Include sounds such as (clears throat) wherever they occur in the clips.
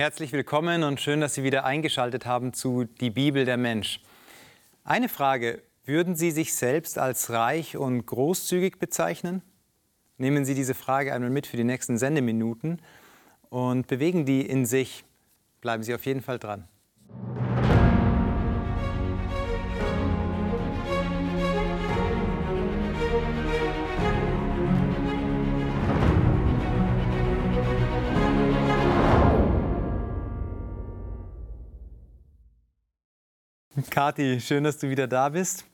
Herzlich willkommen und schön, dass Sie wieder eingeschaltet haben zu Die Bibel der Mensch. Eine Frage, würden Sie sich selbst als reich und großzügig bezeichnen? Nehmen Sie diese Frage einmal mit für die nächsten Sendeminuten und bewegen die in sich. Bleiben Sie auf jeden Fall dran. Kathi, schön, dass du wieder da bist.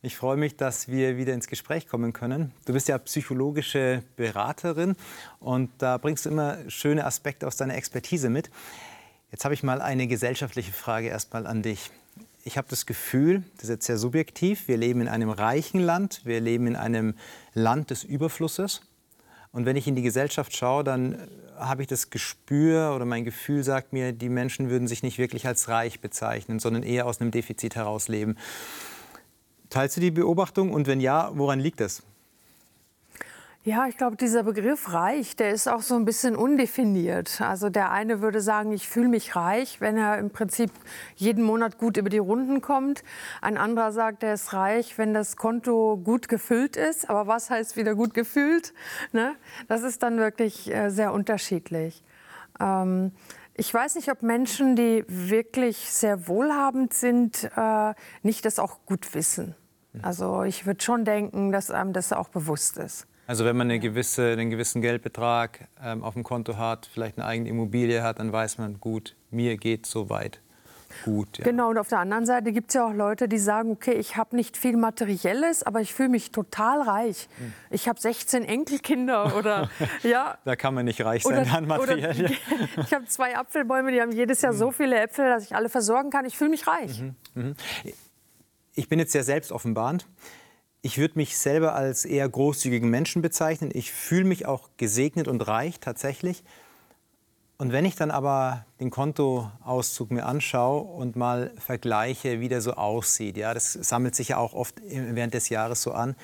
Ich freue mich, dass wir wieder ins Gespräch kommen können. Du bist ja psychologische Beraterin und da bringst du immer schöne Aspekte aus deiner Expertise mit. Jetzt habe ich mal eine gesellschaftliche Frage erstmal an dich. Ich habe das Gefühl, das ist jetzt sehr subjektiv, wir leben in einem reichen Land, wir leben in einem Land des Überflusses. Und wenn ich in die Gesellschaft schaue, dann habe ich das Gespür oder mein Gefühl sagt mir, die Menschen würden sich nicht wirklich als reich bezeichnen, sondern eher aus einem Defizit heraus leben. Teilst du die Beobachtung und wenn ja, woran liegt das? Ja, ich glaube, dieser Begriff reich, der ist auch so ein bisschen undefiniert. Also der eine würde sagen, ich fühle mich reich, wenn er im Prinzip jeden Monat gut über die Runden kommt. Ein anderer sagt, er ist reich, wenn das Konto gut gefüllt ist. Aber was heißt wieder gut gefüllt? Ne? Das ist dann wirklich äh, sehr unterschiedlich. Ähm, ich weiß nicht, ob Menschen, die wirklich sehr wohlhabend sind, äh, nicht das auch gut wissen. Also ich würde schon denken, dass einem das auch bewusst ist. Also wenn man eine gewisse, einen gewissen Geldbetrag ähm, auf dem Konto hat, vielleicht eine eigene Immobilie hat, dann weiß man, gut, mir geht so weit. Gut, ja. Genau, und auf der anderen Seite gibt es ja auch Leute, die sagen, okay, ich habe nicht viel Materielles, aber ich fühle mich total reich. Hm. Ich habe 16 Enkelkinder oder (laughs) ja. da kann man nicht reich sein an materiell. Oder, (laughs) ich habe zwei Apfelbäume, die haben jedes Jahr hm. so viele Äpfel, dass ich alle versorgen kann. Ich fühle mich reich. Mhm. Mhm. Ich bin jetzt sehr selbstoffenbarend. Ich würde mich selber als eher großzügigen Menschen bezeichnen. Ich fühle mich auch gesegnet und reich tatsächlich. Und wenn ich dann aber den Kontoauszug mir anschaue und mal vergleiche, wie der so aussieht, ja, das sammelt sich ja auch oft während des Jahres so an,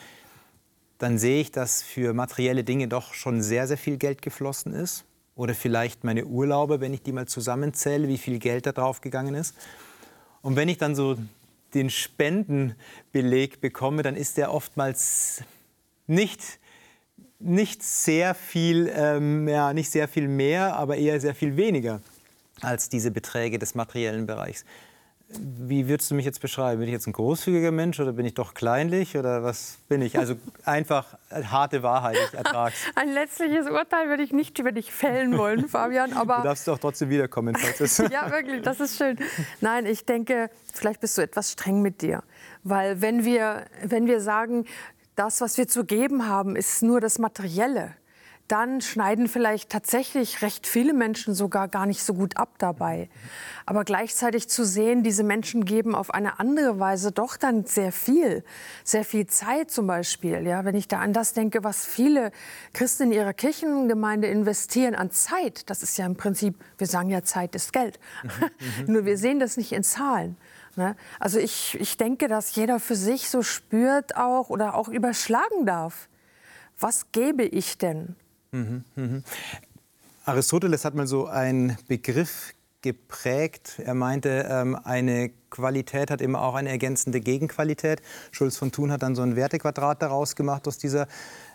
dann sehe ich, dass für materielle Dinge doch schon sehr, sehr viel Geld geflossen ist. Oder vielleicht meine Urlaube, wenn ich die mal zusammenzähle, wie viel Geld da drauf gegangen ist. Und wenn ich dann so den Spendenbeleg bekomme, dann ist der oftmals nicht, nicht, sehr viel, ähm, ja, nicht sehr viel mehr, aber eher sehr viel weniger als diese Beträge des materiellen Bereichs. Wie würdest du mich jetzt beschreiben? Bin ich jetzt ein großzügiger Mensch oder bin ich doch kleinlich oder was bin ich? Also einfach harte Wahrheit, ich ertrag's. (laughs) Ein letztliches Urteil würde ich nicht über dich fällen wollen, (laughs) Fabian. Aber du darfst doch trotzdem wiederkommen, (laughs) Ja, wirklich, das ist schön. Nein, ich denke, vielleicht bist du etwas streng mit dir. Weil wenn wir, wenn wir sagen, das, was wir zu geben haben, ist nur das Materielle, dann schneiden vielleicht tatsächlich recht viele Menschen sogar gar nicht so gut ab dabei. Aber gleichzeitig zu sehen, diese Menschen geben auf eine andere Weise doch dann sehr viel, sehr viel Zeit zum Beispiel. Ja, wenn ich da an das denke, was viele Christen in ihrer Kirchengemeinde investieren an Zeit, das ist ja im Prinzip, wir sagen ja, Zeit ist Geld. Mhm, (laughs) mhm. Nur wir sehen das nicht in Zahlen. Ne? Also ich, ich denke, dass jeder für sich so spürt auch oder auch überschlagen darf. Was gebe ich denn? Mhm, mh. Aristoteles hat mal so einen Begriff geprägt. Er meinte, ähm, eine Qualität hat immer auch eine ergänzende Gegenqualität. Schulz von Thun hat dann so ein Wertequadrat daraus gemacht aus dieser,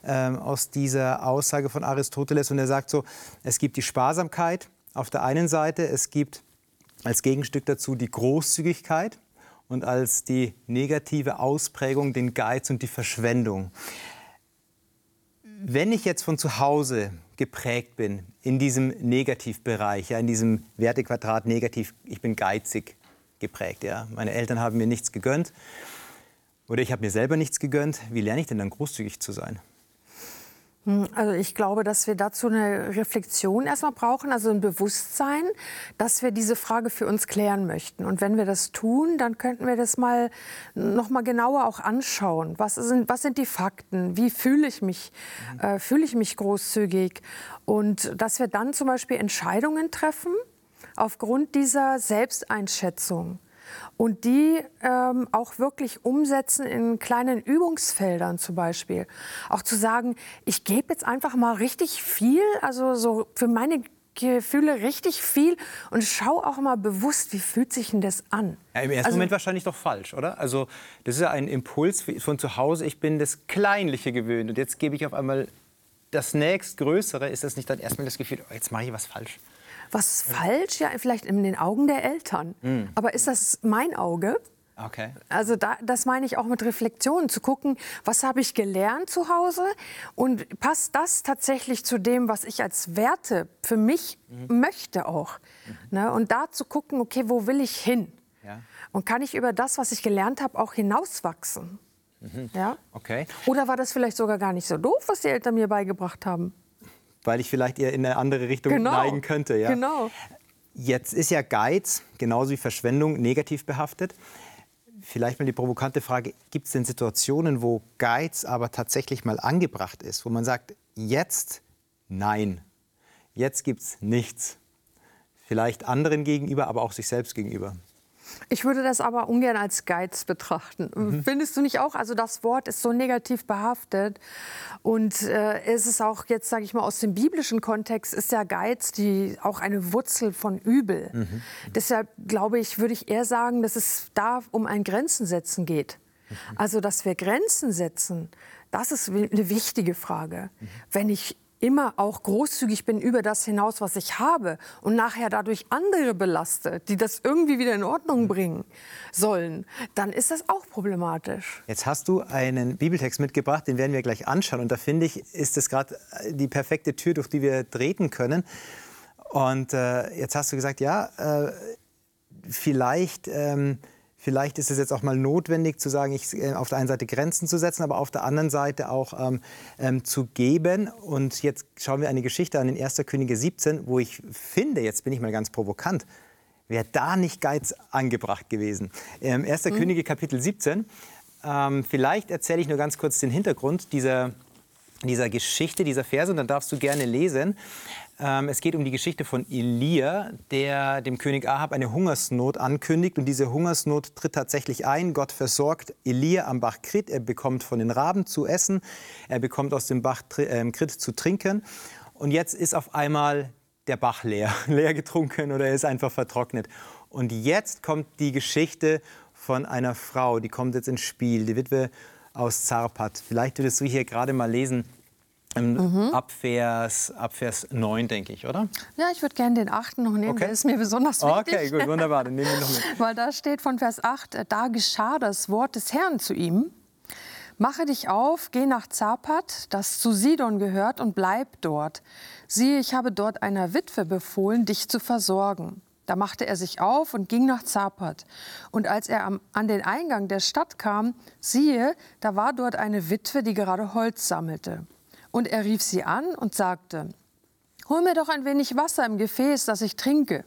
ähm, aus dieser Aussage von Aristoteles. Und er sagt so, es gibt die Sparsamkeit auf der einen Seite, es gibt als Gegenstück dazu die Großzügigkeit und als die negative Ausprägung den Geiz und die Verschwendung. Wenn ich jetzt von zu Hause geprägt bin, in diesem Negativbereich, ja, in diesem Wertequadrat negativ, ich bin geizig geprägt. Ja. Meine Eltern haben mir nichts gegönnt oder ich habe mir selber nichts gegönnt. Wie lerne ich denn dann großzügig zu sein? Hm, also ich glaube, dass wir dazu eine Reflexion erstmal brauchen, also ein Bewusstsein, dass wir diese Frage für uns klären möchten. Und wenn wir das tun, dann könnten wir das mal noch mal genauer auch anschauen. Was sind, was sind die Fakten? Wie fühle ich mich? Äh, fühle ich mich großzügig? Und dass wir dann zum Beispiel Entscheidungen treffen aufgrund dieser Selbsteinschätzung und die ähm, auch wirklich umsetzen in kleinen Übungsfeldern zum Beispiel. Auch zu sagen, ich gebe jetzt einfach mal richtig viel, also so für meine fühle richtig viel und schaue auch mal bewusst, wie fühlt sich denn das an? Ja, Im ersten Also- Moment wahrscheinlich doch falsch, oder? Also das ist ja ein Impuls von zu Hause. Ich bin das Kleinliche gewöhnt und jetzt gebe ich auf einmal das nächstgrößere. Ist das nicht dann erstmal das Gefühl, oh, jetzt mache ich was falsch? Was falsch? Ja, vielleicht in den Augen der Eltern. Hm. Aber ist das mein Auge? Okay. Also da, das meine ich auch mit Reflexion, zu gucken, was habe ich gelernt zu Hause und passt das tatsächlich zu dem, was ich als Werte für mich möchte auch. Ne? Und da zu gucken, okay, wo will ich hin? Ja. Und kann ich über das, was ich gelernt habe, auch hinauswachsen? Ja? Okay. Oder war das vielleicht sogar gar nicht so doof, was die Eltern mir beigebracht haben? Weil ich vielleicht eher in eine andere Richtung Genau. neigen könnte. Ja? Genau. Jetzt ist ja Geiz, genauso wie Verschwendung, negativ behaftet. Vielleicht mal die provokante Frage, gibt es denn Situationen, wo Geiz aber tatsächlich mal angebracht ist, wo man sagt, jetzt nein, jetzt gibt es nichts. Vielleicht anderen gegenüber, aber auch sich selbst gegenüber. Ich würde das aber ungern als Geiz betrachten. Findest du nicht auch? Also das Wort ist so negativ behaftet und äh, es ist auch jetzt, sage ich mal, aus dem biblischen Kontext ist ja Geiz die auch eine Wurzel von Übel. Deshalb glaube ich, würde ich eher sagen, dass es da um ein Grenzen setzen geht. Also, dass wir Grenzen setzen, das ist eine wichtige Frage. Wenn ich immer auch großzügig bin über das hinaus, was ich habe und nachher dadurch andere belaste, die das irgendwie wieder in Ordnung bringen sollen, dann ist das auch problematisch. Jetzt hast du einen Bibeltext mitgebracht, den werden wir gleich anschauen. Und da finde ich, ist es gerade die perfekte Tür, durch die wir treten können. Und äh, jetzt hast du gesagt, ja, äh, vielleicht, ähm, vielleicht ist es jetzt auch mal notwendig zu sagen, ich, äh, auf der einen Seite Grenzen zu setzen, aber auf der anderen Seite auch ähm, ähm, zu geben. Und jetzt schauen wir eine Geschichte an in 1. Könige 17, wo ich finde, jetzt bin ich mal ganz provokant, wäre da nicht Geiz angebracht gewesen. Ähm, 1. Könige Kapitel 17. Ähm, vielleicht erzähle ich nur ganz kurz den Hintergrund dieser, dieser Geschichte, dieser Verse, und dann darfst du gerne lesen. Ähm, es geht um die Geschichte von Elia, der dem König Ahab eine Hungersnot ankündigt. Und diese Hungersnot tritt tatsächlich ein. Gott versorgt Elia am Bach Krit. Er bekommt von den Raben zu essen. Er bekommt aus dem Bach ähm, Krit zu trinken. Und jetzt ist auf einmal der Bach leer, (laughs) leer getrunken oder er ist einfach vertrocknet. Und jetzt kommt die Geschichte von einer Frau, die kommt jetzt ins Spiel, die Witwe aus Zarpat. Vielleicht würdest du hier gerade mal lesen, ähm, ab, Vers, ab Vers 9, denke ich, oder? Ja, ich würde gerne den achten noch nehmen, Okay. der ist mir besonders wichtig. Okay, gut, wunderbar, dann nehmen wir noch mit. (laughs) Weil da steht von Vers 8, äh, da geschah das Wort des Herrn zu ihm. Mache dich auf, geh nach Zapat, das zu Sidon gehört, und bleib dort. Siehe, ich habe dort einer Witwe befohlen, dich zu versorgen. Da machte er sich auf und ging nach Zapat. Und als er am, an den Eingang der Stadt kam, siehe, da war dort eine Witwe, die gerade Holz sammelte. Und er rief sie an und sagte, Hol mir doch ein wenig Wasser im Gefäß, das ich trinke.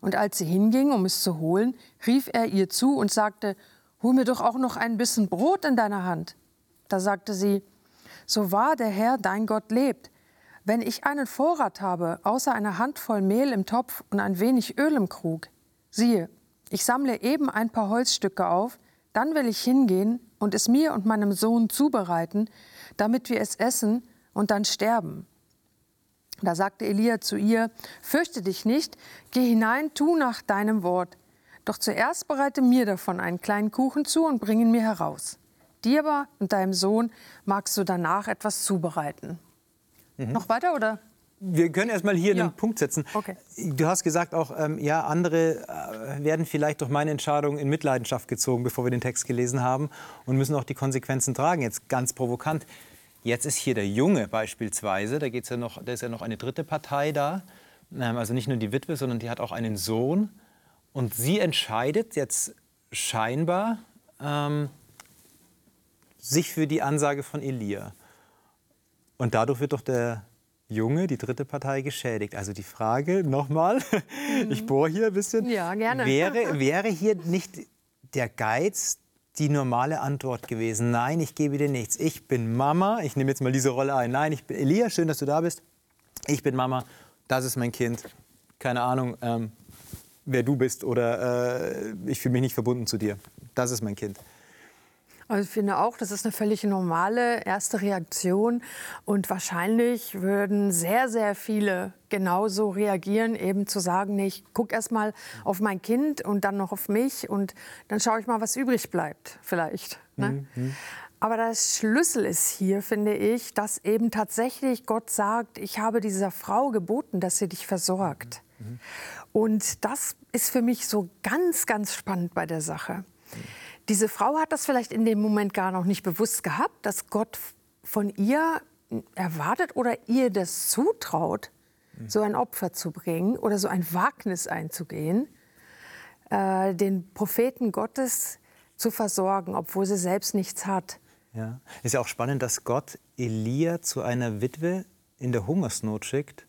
Und als sie hinging, um es zu holen, rief er ihr zu und sagte, Hol mir doch auch noch ein bisschen Brot in deiner Hand. Da sagte sie, So wahr der Herr, dein Gott, lebt. Wenn ich einen Vorrat habe, außer einer Handvoll Mehl im Topf und ein wenig Öl im Krug, siehe, ich sammle eben ein paar Holzstücke auf, dann will ich hingehen und es mir und meinem Sohn zubereiten, damit wir es essen und dann sterben. Da sagte Elia zu ihr, fürchte dich nicht, geh hinein, tu nach deinem Wort. Doch zuerst bereite mir davon einen kleinen Kuchen zu und bring ihn mir heraus. Dir aber und deinem Sohn magst du danach etwas zubereiten. Noch weiter oder? Wir können erst mal hier Ja. einen Punkt setzen. Okay. Du hast gesagt auch, ähm, ja, andere äh, werden vielleicht durch meine Entscheidung in Mitleidenschaft gezogen, bevor wir den Text gelesen haben und müssen auch die Konsequenzen tragen. Jetzt ganz provokant. Jetzt ist hier der Junge beispielsweise, da, geht's ja noch, da ist ja noch eine dritte Partei da, ähm, also nicht nur die Witwe, sondern die hat auch einen Sohn. Und sie entscheidet jetzt scheinbar ähm, sich für die Ansage von Elia. Und dadurch wird doch der Junge, die dritte Partei, geschädigt. Also die Frage nochmal, (laughs) ich bohre hier ein bisschen. Mhm. Ja, gerne. Wäre, (laughs) wäre hier nicht der Geiz die normale Antwort gewesen? Nein, ich gebe dir nichts. Ich bin Mama. Ich nehme jetzt mal diese Rolle ein. Nein, ich bin Elia, schön, dass du da bist. Ich bin Mama. Das ist mein Kind. Keine Ahnung, ähm, wer du bist oder äh, ich fühle mich nicht verbunden zu dir. Das ist mein Kind. Also ich finde auch, das ist eine völlig normale erste Reaktion. Und wahrscheinlich würden sehr, sehr viele genauso reagieren, eben zu sagen, nee, ich gucke erst mal auf mein Kind und dann noch auf mich und dann schaue ich mal, was übrig bleibt vielleicht. Ne? Mhm. Aber das Schlüssel ist hier, finde ich, dass eben tatsächlich Gott sagt, ich habe dieser Frau geboten, dass sie dich versorgt. Mhm. Und das ist für mich so ganz, ganz spannend bei der Sache. Mhm. Diese Frau hat das vielleicht in dem Moment gar noch nicht bewusst gehabt, dass Gott von ihr erwartet oder ihr das zutraut, so ein Opfer zu bringen oder so ein Wagnis einzugehen, äh, den Propheten Gottes zu versorgen, obwohl sie selbst nichts hat. Ja, ist ja auch spannend, dass Gott Elia zu einer Witwe in der Hungersnot schickt,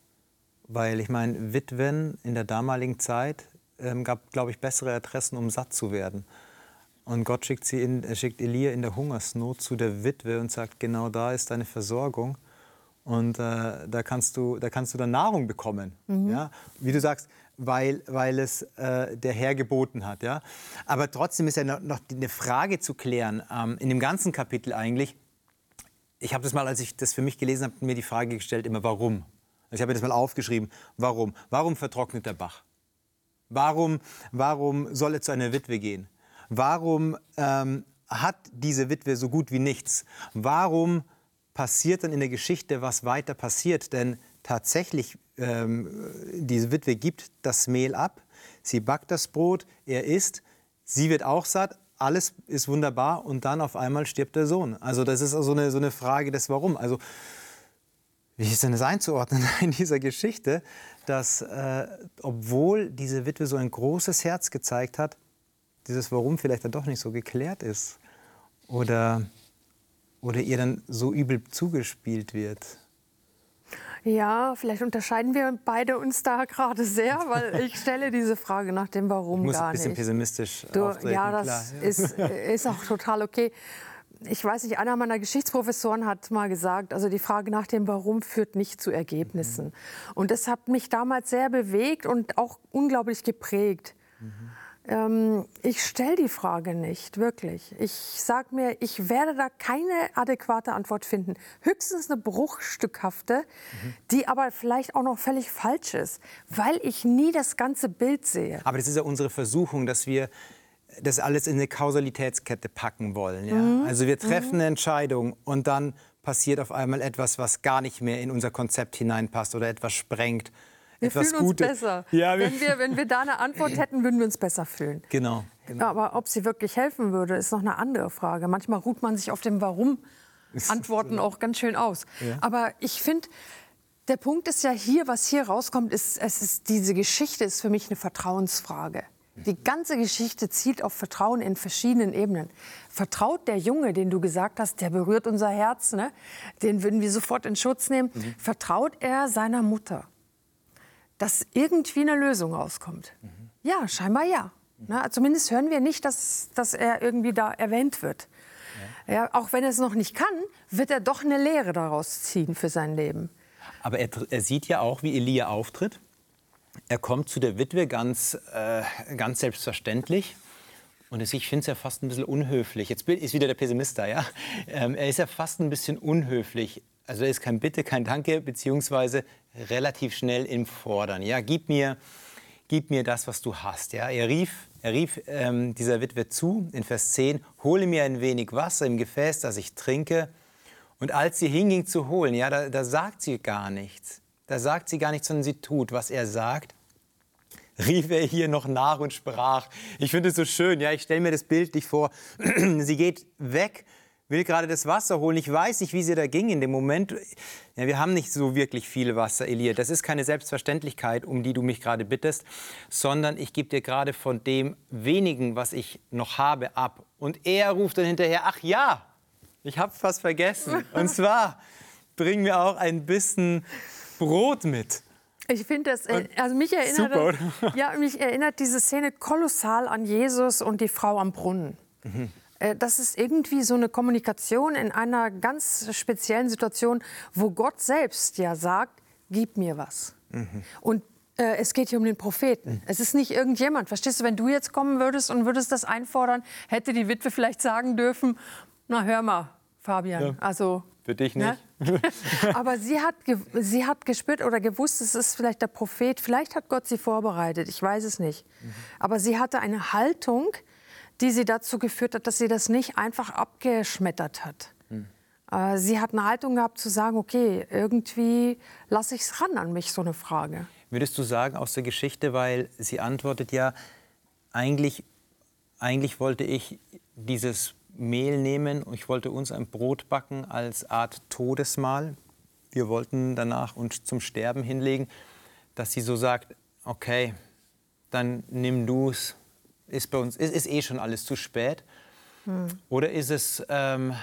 weil ich meine, Witwen in der damaligen Zeit ähm, gab, glaube ich, bessere Adressen, um satt zu werden. Und Gott schickt, sie in, er schickt Elia in der Hungersnot zu der Witwe und sagt, genau da ist deine Versorgung. Und äh, da, kannst du, da kannst du dann Nahrung bekommen. Mhm. Ja? Wie du sagst, weil, weil es äh, der Herr geboten hat. Ja? Aber trotzdem ist ja noch, noch eine Frage zu klären, ähm, in dem ganzen Kapitel eigentlich. Ich habe das mal, als ich das für mich gelesen habe, mir die Frage gestellt, immer warum. Ich habe mir das mal aufgeschrieben, warum? Warum vertrocknet der Bach? Warum, warum soll er zu einer Witwe gehen? Warum ähm, hat diese Witwe so gut wie nichts? Warum passiert dann in der Geschichte, was weiter passiert? Denn tatsächlich, ähm, diese Witwe gibt das Mehl ab, sie backt das Brot, er isst, sie wird auch satt, alles ist wunderbar und dann auf einmal stirbt der Sohn. Also das ist so eine, so eine Frage des Warum. Also wie ist denn das einzuordnen (laughs) in dieser Geschichte, dass äh, obwohl diese Witwe so ein großes Herz gezeigt hat, dieses Warum vielleicht dann doch nicht so geklärt ist oder, oder ihr dann so übel zugespielt wird. Ja, vielleicht unterscheiden wir beide uns da gerade sehr, weil (laughs) ich stelle diese Frage nach dem Warum ich muss gar ein bisschen nicht. pessimistisch du, Ja, das klar. (laughs) Ist, ist auch total okay. Ich weiß nicht, einer meiner Geschichtsprofessoren hat mal gesagt, also die Frage nach dem Warum führt nicht zu Ergebnissen. Mhm. Und das hat mich damals sehr bewegt und auch unglaublich geprägt. Mhm. Ähm, ich stelle die Frage nicht, wirklich. Ich sage mir, ich werde da keine adäquate Antwort finden. Höchstens eine bruchstückhafte, mhm. die aber vielleicht auch noch völlig falsch ist, weil ich nie das ganze Bild sehe. Aber das ist ja unsere Versuchung, dass wir das alles in eine Kausalitätskette packen wollen. Ja? Mhm. Also wir treffen mhm. eine Entscheidung und dann passiert auf einmal etwas, was gar nicht mehr in unser Konzept hineinpasst oder etwas sprengt wir fühlen uns Gutes. besser. Ja, wir wenn, wir, wenn wir da eine Antwort (laughs) hätten, würden wir uns besser fühlen. Genau, genau. Aber ob sie wirklich helfen würde, ist noch eine andere Frage. Manchmal ruht man sich auf dem Warum (laughs) Antworten auch ganz schön aus. Ja. Aber ich finde, der Punkt ist ja hier, was hier rauskommt, ist, es ist, diese Geschichte ist für mich eine Vertrauensfrage. Die ganze Geschichte zielt auf Vertrauen in verschiedenen Ebenen. Vertraut der Junge, den du gesagt hast, der berührt unser Herz, ne? den würden wir sofort in Schutz nehmen. Mhm. Vertraut er seiner Mutter? Dass irgendwie eine Lösung rauskommt. Mhm. Ja, scheinbar ja. Na, zumindest hören wir nicht, dass, dass er irgendwie da erwähnt wird. Ja. ja. auch wenn er es noch nicht kann, wird er doch eine Lehre daraus ziehen für sein Leben. Aber er, er sieht ja auch, wie Elia auftritt. Er kommt zu der Witwe ganz, äh, ganz selbstverständlich. Und ich finde es ja fast ein bisschen unhöflich. Jetzt ist wieder der Pessimist da, ja. Ähm, er ist ja fast ein bisschen unhöflich. Also er ist kein Bitte, kein Danke, beziehungsweise relativ schnell im Fordern. Ja, gib mir, gib mir das, was du hast. Ja, er rief, er rief ähm, dieser Witwe zu in Vers 10, hole mir ein wenig Wasser im Gefäß, das ich trinke. Und als sie hinging zu holen, ja, da, da sagt sie gar nichts. Da sagt sie gar nichts, sondern sie tut, was er sagt rief er hier noch nach und sprach. Ich finde es so schön, ja, ich stelle mir das bildlich vor. (clears throat) sie geht weg will gerade das Wasser holen. Ich weiß nicht, wie sie da ging in dem Moment. Ja, wir haben nicht so wirklich viel Wasser, Elia. Das ist keine Selbstverständlichkeit, um die du mich gerade bittest, sondern ich gebe dir gerade von dem wenigen, was ich noch habe, ab. Und er ruft dann hinterher, ach ja, ich habe fast vergessen. (laughs) Und zwar, bring mir auch ein bisschen Brot mit. Ich finde das, äh, also mich erinnert, Super, ja, mich erinnert diese Szene kolossal an Jesus und die Frau am Brunnen. Mhm. Äh, das ist irgendwie so eine Kommunikation in einer ganz speziellen Situation, wo Gott selbst ja sagt, gib mir was. Mhm. Und Äh, es geht hier um den Propheten. Mhm. Es ist nicht irgendjemand. Verstehst du, wenn du jetzt kommen würdest und würdest das einfordern, hätte die Witwe vielleicht sagen dürfen, na hör mal, Fabian, ja. also für dich ne? nicht. Ne? (laughs) Aber sie hat, sie hat gespürt oder gewusst, es ist vielleicht der Prophet. Vielleicht hat Gott sie vorbereitet. Ich weiß es nicht. Mhm. Aber sie hatte eine Haltung, die sie dazu geführt hat, dass sie das nicht einfach abgeschmettert hat. Mhm. Sie hat eine Haltung gehabt zu sagen, okay, irgendwie lasse ich es ran an mich, so eine Frage. Würdest du sagen aus der Geschichte, weil sie antwortet ja, eigentlich, eigentlich wollte ich dieses Mehl nehmen und ich wollte uns ein Brot backen als Art Todesmahl. Wir wollten danach uns zum Sterben hinlegen, dass sie so sagt, okay, dann nimm du es, ist bei uns, ist, ist eh schon alles zu spät. Hm. Oder ist es ähm,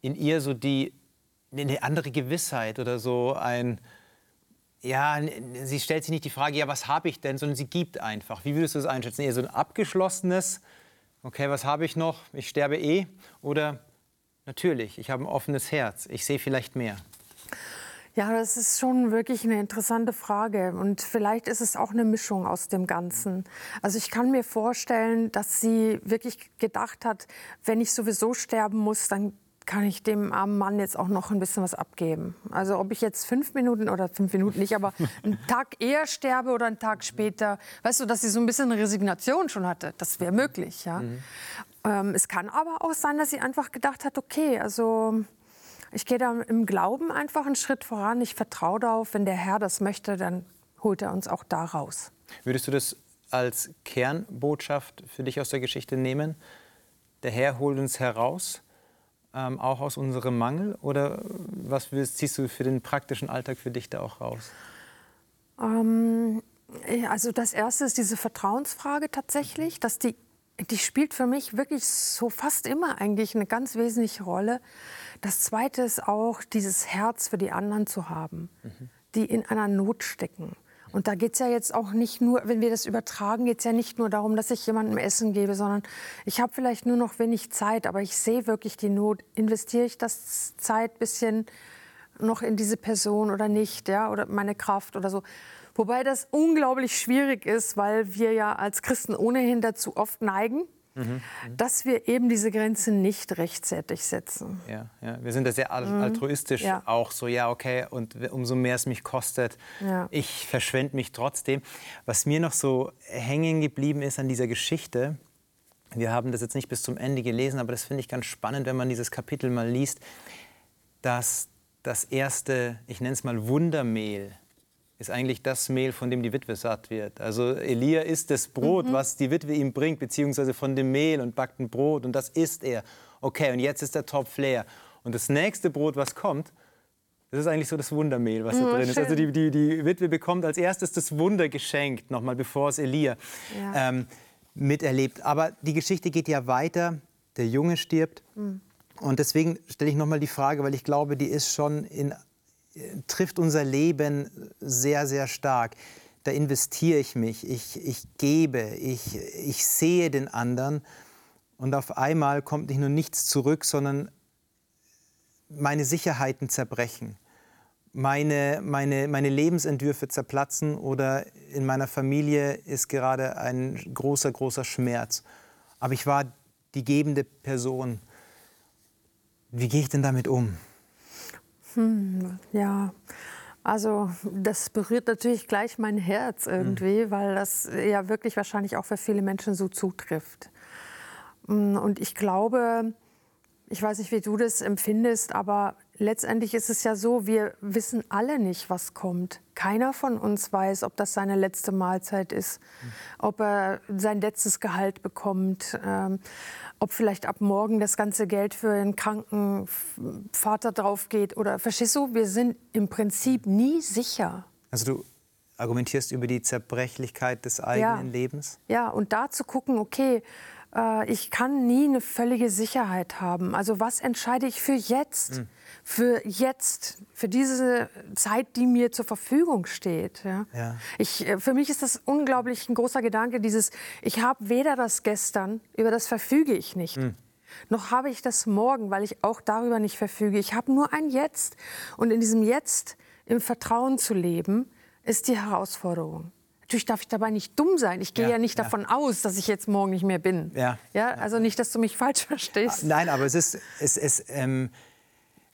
in ihr so die, eine andere Gewissheit oder so ein, ja, sie stellt sich nicht die Frage, ja, was habe ich denn, sondern sie gibt einfach. Wie würdest du das einschätzen? Eher so ein abgeschlossenes, okay, was habe ich noch? Ich sterbe eh. Oder natürlich, ich habe ein offenes Herz, ich sehe vielleicht mehr. Ja, das ist schon wirklich eine interessante Frage. Und vielleicht ist es auch eine Mischung aus dem Ganzen. Also ich kann mir vorstellen, dass sie wirklich gedacht hat, wenn ich sowieso sterben muss, dann kann ich dem armen Mann jetzt auch noch ein bisschen was abgeben. Also ob ich jetzt fünf Minuten oder fünf Minuten nicht, aber einen Tag eher sterbe oder einen Tag später, weißt du, dass sie so ein bisschen Resignation schon hatte, das wäre möglich. Ja. Mhm. Ähm, es kann aber auch sein, dass sie einfach gedacht hat, okay, also ich gehe da im Glauben einfach einen Schritt voran. Ich vertraue darauf, wenn der Herr das möchte, dann holt er uns auch da raus. Würdest du das als Kernbotschaft für dich aus der Geschichte nehmen? Der Herr holt uns heraus ähm, auch aus unserem Mangel? Oder was willst, ziehst du für den praktischen Alltag für dich da auch raus? Ähm, also das Erste ist diese Vertrauensfrage tatsächlich, dass die, die spielt für mich wirklich so fast immer eigentlich eine ganz wesentliche Rolle. Das Zweite ist auch dieses Herz für die anderen zu haben, mhm. die in einer Not stecken. Und da geht es ja jetzt auch nicht nur, wenn wir das übertragen, geht es ja nicht nur darum, dass ich jemandem Essen gebe, sondern ich habe vielleicht nur noch wenig Zeit, aber ich sehe wirklich die Not. Investiere ich das Zeit bisschen noch in diese Person oder nicht, ja, oder meine Kraft oder so. Wobei das unglaublich schwierig ist, weil wir ja als Christen ohnehin dazu oft neigen, Mhm. dass wir eben diese Grenze nicht rechtzeitig setzen. Ja, ja. wir sind da sehr mhm. altruistisch ja. auch so, ja, okay, und umso mehr es mich kostet, ja. ich verschwende mich trotzdem. Was mir noch so hängen geblieben ist an dieser Geschichte, wir haben das jetzt nicht bis zum Ende gelesen, aber das finde ich ganz spannend, wenn man dieses Kapitel mal liest, dass das erste, ich nenne es mal Wundermehl, ist eigentlich das Mehl, von dem die Witwe satt wird. Also Elia isst das Brot, mhm. was die Witwe ihm bringt, beziehungsweise von dem Mehl und backt ein Brot und das isst er. Okay, und jetzt ist der Topf leer. Und das nächste Brot, was kommt, das ist eigentlich so das Wundermehl, was da oh, drin ist. Also die, die, die Witwe bekommt als erstes das Wunder geschenkt, nochmal bevor es Elia ja. ähm, miterlebt. Aber die Geschichte geht ja weiter. Der Junge stirbt. Mhm. Und deswegen stelle ich nochmal die Frage, weil ich glaube, die ist schon in trifft unser Leben sehr, sehr stark. Da investiere ich mich, ich, ich gebe, ich, ich sehe den anderen und auf einmal kommt nicht nur nichts zurück, sondern meine Sicherheiten zerbrechen, meine, meine, meine Lebensentwürfe zerplatzen oder in meiner Familie ist gerade ein großer, großer Schmerz. Aber ich war die gebende Person. Wie gehe ich denn damit um? Hm, ja, also das berührt natürlich gleich mein Herz irgendwie, mhm. weil das ja wirklich wahrscheinlich auch für viele Menschen so zutrifft. Hm, und ich glaube, ich weiß nicht, wie du das empfindest, aber letztendlich ist es ja so, wir wissen alle nicht, was kommt. Keiner von uns weiß, ob das seine letzte Mahlzeit ist, mhm. ob er sein letztes Gehalt bekommt. Ähm, ob vielleicht ab morgen das ganze Geld für einen kranken Vater drauf geht oder verstehst du, wir sind im Prinzip nie sicher. Also du argumentierst über die Zerbrechlichkeit des eigenen ja. Lebens? Ja, und da zu gucken, okay, ich kann nie eine völlige Sicherheit haben. Also was entscheide ich für jetzt? Mhm. Für jetzt, für diese Zeit, die mir zur Verfügung steht. Ja? ja. Ich, äh, für mich ist das unglaublich ein großer Gedanke, dieses, ich habe weder das Gestern, über das verfüge ich nicht. Mhm. Noch habe ich das morgen, weil ich auch darüber nicht verfüge. Ich habe nur ein Jetzt. Und in diesem Jetzt im Vertrauen zu leben, ist die Herausforderung. Natürlich darf ich dabei nicht dumm sein. Ich gehe ja, ja nicht ja. davon aus, dass ich jetzt morgen nicht mehr bin. Ja. ja. Also nicht, dass du mich falsch (laughs) verstehst. Ah, nein, aber es ist, es, es, ähm,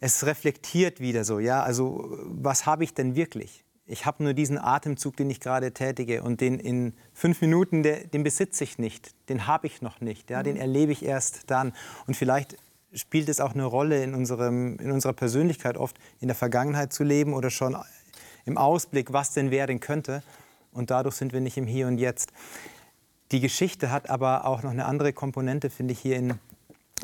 es reflektiert wieder so. Ja, also was habe ich denn wirklich? Ich habe nur diesen Atemzug, den ich gerade tätige und den in fünf Minuten, der, den besitze ich nicht, den habe ich noch nicht, ja, mhm. den erlebe ich erst dann. Und vielleicht spielt es auch eine Rolle in, unserem, in unserer Persönlichkeit, oft in der Vergangenheit zu leben oder schon im Ausblick, was denn werden könnte. Und dadurch sind wir nicht im Hier und Jetzt. Die Geschichte hat aber auch noch eine andere Komponente, finde ich, hier in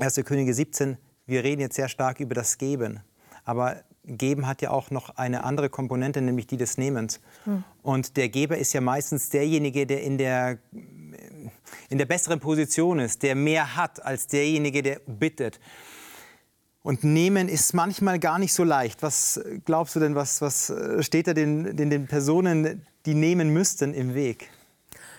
1. Könige 17. Wir reden jetzt sehr stark über das Geben. Aber Geben hat ja auch noch eine andere Komponente, nämlich die des Nehmens. Hm. Und der Geber ist ja meistens derjenige, der in der in der besseren Position ist, der mehr hat als derjenige, der bittet. Und nehmen ist manchmal gar nicht so leicht. Was glaubst du denn, was, was äh, steht da den, den, den Personen, die nehmen müssten, im Weg?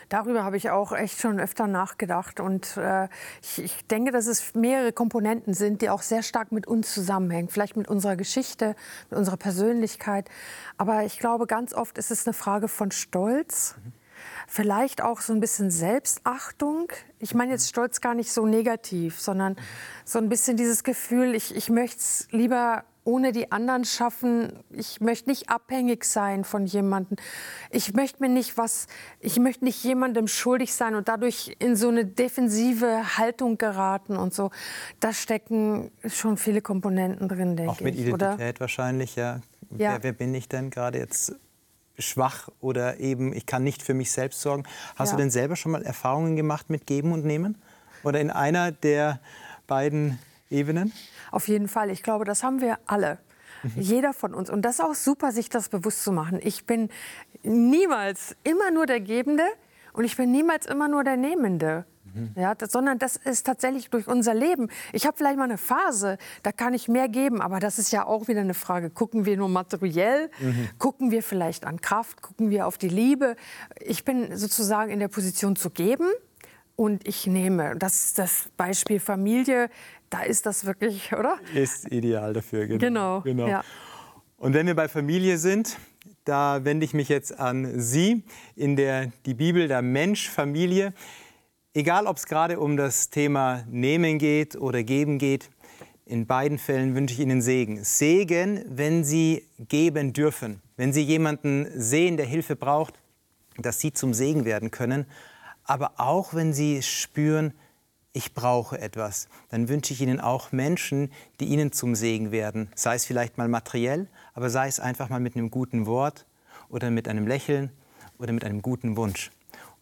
Darüber habe ich auch echt schon öfter nachgedacht. Und äh, ich, ich, denke, dass es mehrere Komponenten sind, die auch sehr stark mit uns zusammenhängen. Vielleicht mit unserer Geschichte, mit unserer Persönlichkeit. Aber ich glaube, ganz oft ist es eine Frage von Stolz. Mhm Vielleicht auch so ein bisschen Selbstachtung. Ich meine jetzt Stolz gar nicht so negativ, sondern so ein bisschen dieses Gefühl, ich, ich möchte es lieber ohne die anderen schaffen. Ich möchte nicht abhängig sein von jemandem. Ich möchte mir nicht was, ich möchte nicht jemandem schuldig sein und dadurch in so eine defensive Haltung geraten und so. Da stecken schon viele Komponenten drin, denke ich. Auch mit Identität oder? wahrscheinlich, ja. ja. Wer, wer bin ich denn gerade jetzt? Schwach oder eben ich kann nicht für mich selbst sorgen. Hast ja. du denn selber schon mal Erfahrungen gemacht mit Geben und Nehmen? Oder in einer der beiden Ebenen? Auf jeden Fall. Ich glaube, das haben wir alle. Mhm. Jeder von uns. Und das ist auch super, sich das bewusst zu machen. Ich bin niemals immer nur der Gebende und ich bin niemals immer nur der Nehmende. Mhm. Ja, das, sondern das ist tatsächlich durch unser Leben. Ich habe vielleicht mal eine Phase, da kann ich mehr geben, aber das ist ja auch wieder eine Frage. Gucken wir nur materiell? Mhm. Gucken wir vielleicht an Kraft? Gucken wir auf die Liebe? Ich bin sozusagen in der Position zu geben und ich nehme. Das ist das Beispiel Familie. Da ist das wirklich, oder? Ist ideal dafür, genau. Genau. genau. Ja. Und wenn wir bei Familie sind, da wende ich mich jetzt an Sie in der die Bibel der Mensch Familie. Egal, ob es gerade um das Thema Nehmen geht oder Geben geht, in beiden Fällen wünsche ich Ihnen Segen. Segen, wenn Sie geben dürfen, wenn Sie jemanden sehen, der Hilfe braucht, dass Sie zum Segen werden können. Aber auch wenn Sie spüren, ich brauche etwas, dann wünsche ich Ihnen auch Menschen, die Ihnen zum Segen werden. Sei es vielleicht mal materiell, aber sei es einfach mal mit einem guten Wort oder mit einem Lächeln oder mit einem guten Wunsch.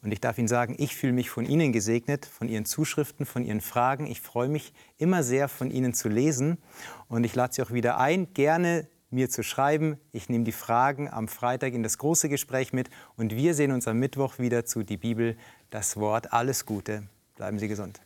Und ich darf Ihnen sagen, ich fühle mich von Ihnen gesegnet, von Ihren Zuschriften, von Ihren Fragen. Ich freue mich immer sehr, von Ihnen zu lesen. Und ich lade Sie auch wieder ein, gerne mir zu schreiben. Ich nehme die Fragen am Freitag in das große Gespräch mit. Und wir sehen uns am Mittwoch wieder zu Die Bibel, das Wort. Alles Gute. Bleiben Sie gesund.